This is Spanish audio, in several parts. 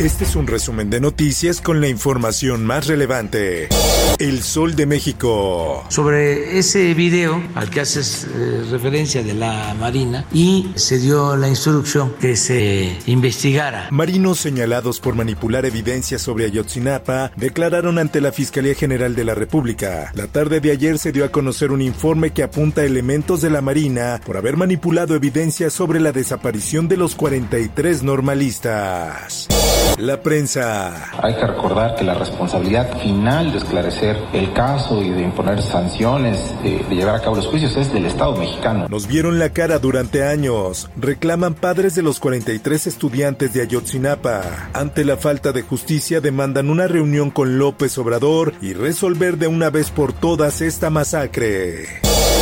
Este es un resumen de noticias con la información más relevante. El Sol de México. Sobre ese video al que haces eh, referencia de la Marina y se dio la instrucción que se investigara. Marinos señalados por manipular evidencias sobre Ayotzinapa declararon ante la Fiscalía General de la República. La tarde de ayer se dio a conocer un informe que apunta a elementos de la Marina por haber manipulado evidencias sobre la desaparición de los 43 normalistas. La prensa. Hay que recordar que la responsabilidad final de esclarecer el caso y de imponer sanciones, de, de, llevar a cabo los juicios, es del Estado mexicano. Nos vieron la cara durante años. Reclaman padres de los 43 estudiantes de Ayotzinapa. Ante la falta de justicia demandan una reunión con López Obrador y resolver de una vez por todas esta masacre.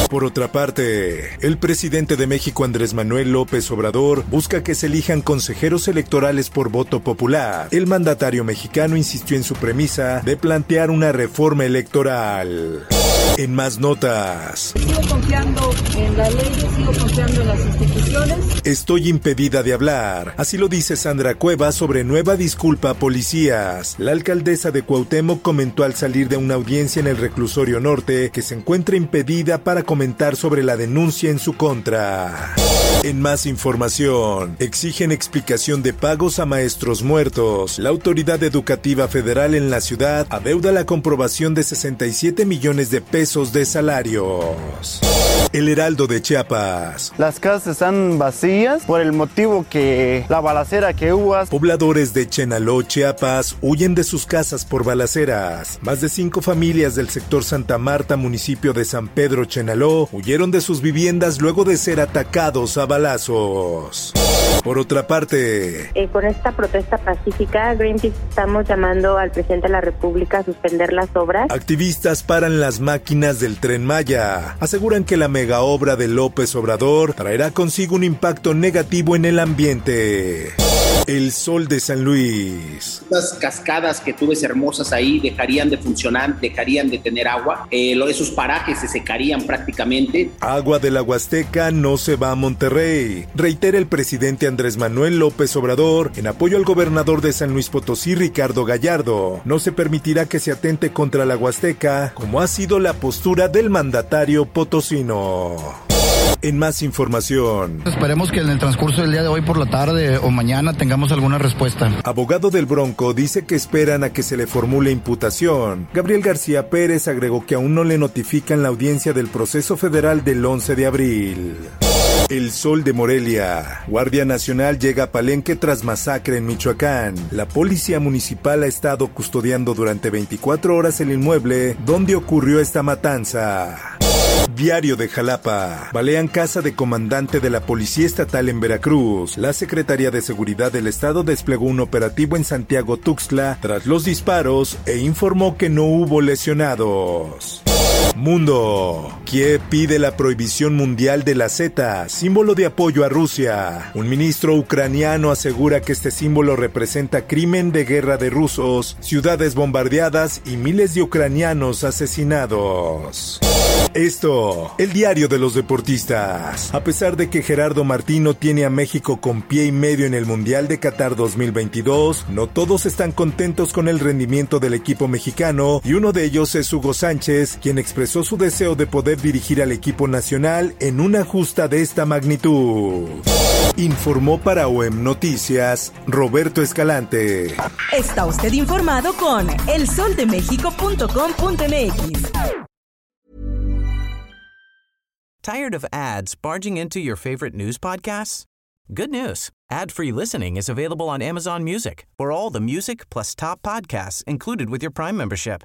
Por otra parte, el presidente de México Andrés Manuel López Obrador busca que se elijan consejeros electorales por voto popular. El mandatario mexicano insistió en su premisa de plantear una reforma electoral. En más notas. Sigo confiando en la ley, sigo confiando en las instituciones. Estoy impedida de hablar. Así lo dice Sandra Cueva sobre nueva disculpa a policías. La alcaldesa de Cuauhtémoc comentó al salir de una audiencia en el reclusorio norte que se encuentra impedida para comentar sobre la denuncia en su contra. En más información, exigen explicación de pagos a maestros muertos. La autoridad educativa federal en la ciudad adeuda la comprobación de 67 millones de pesos de salarios. El Heraldo de Chiapas. Las casas están vacías por el motivo que la balacera que hubo. Pobladores de Chenaló, Chiapas, huyen de sus casas por balaceras. Más de cinco familias del sector Santa Marta, municipio de San Pedro, Chenaló, huyeron de sus viviendas luego de ser atacados a balazos. Por otra parte, eh, con esta protesta pacífica, Greenpeace estamos llamando al presidente de la República a suspender las obras. Activistas paran las máquinas del tren Maya. Aseguran que la mega obra de López Obrador traerá consigo un impacto negativo en el ambiente. El sol de San Luis. Estas cascadas que tú ves hermosas ahí dejarían de funcionar, dejarían de tener agua. Eh, esos parajes se secarían prácticamente. Agua de la Huasteca no se va a Monterrey. Reitera el presidente Andrés Manuel López Obrador en apoyo al gobernador de San Luis Potosí, Ricardo Gallardo. No se permitirá que se atente contra la Huasteca, como ha sido la postura del mandatario potosino. En más información. Esperemos que en el transcurso del día de hoy por la tarde o mañana tengamos alguna respuesta. Abogado del Bronco dice que esperan a que se le formule imputación. Gabriel García Pérez agregó que aún no le notifican la audiencia del proceso federal del 11 de abril. El Sol de Morelia. Guardia Nacional llega a Palenque tras masacre en Michoacán. La policía municipal ha estado custodiando durante 24 horas el inmueble donde ocurrió esta matanza. Diario de Jalapa. Balean casa de comandante de la Policía Estatal en Veracruz. La Secretaría de Seguridad del Estado desplegó un operativo en Santiago Tuxtla tras los disparos e informó que no hubo lesionados. Mundo. Kiev pide la prohibición mundial de la Z, símbolo de apoyo a Rusia. Un ministro ucraniano asegura que este símbolo representa crimen de guerra de rusos, ciudades bombardeadas y miles de ucranianos asesinados. Esto, el diario de los deportistas. A pesar de que Gerardo Martino tiene a México con pie y medio en el Mundial de Qatar 2022, no todos están contentos con el rendimiento del equipo mexicano y uno de ellos es Hugo Sánchez, quien expresó su deseo de poder dirigir al equipo nacional en una justa de esta magnitud. Informó para OEM Noticias Roberto Escalante. Está usted informado con elsoldemexico.com.mx. Tired of ads barging into your favorite news podcasts? Good news. Ad-free listening is available on Amazon Music. For all the music plus top podcasts included with your Prime membership.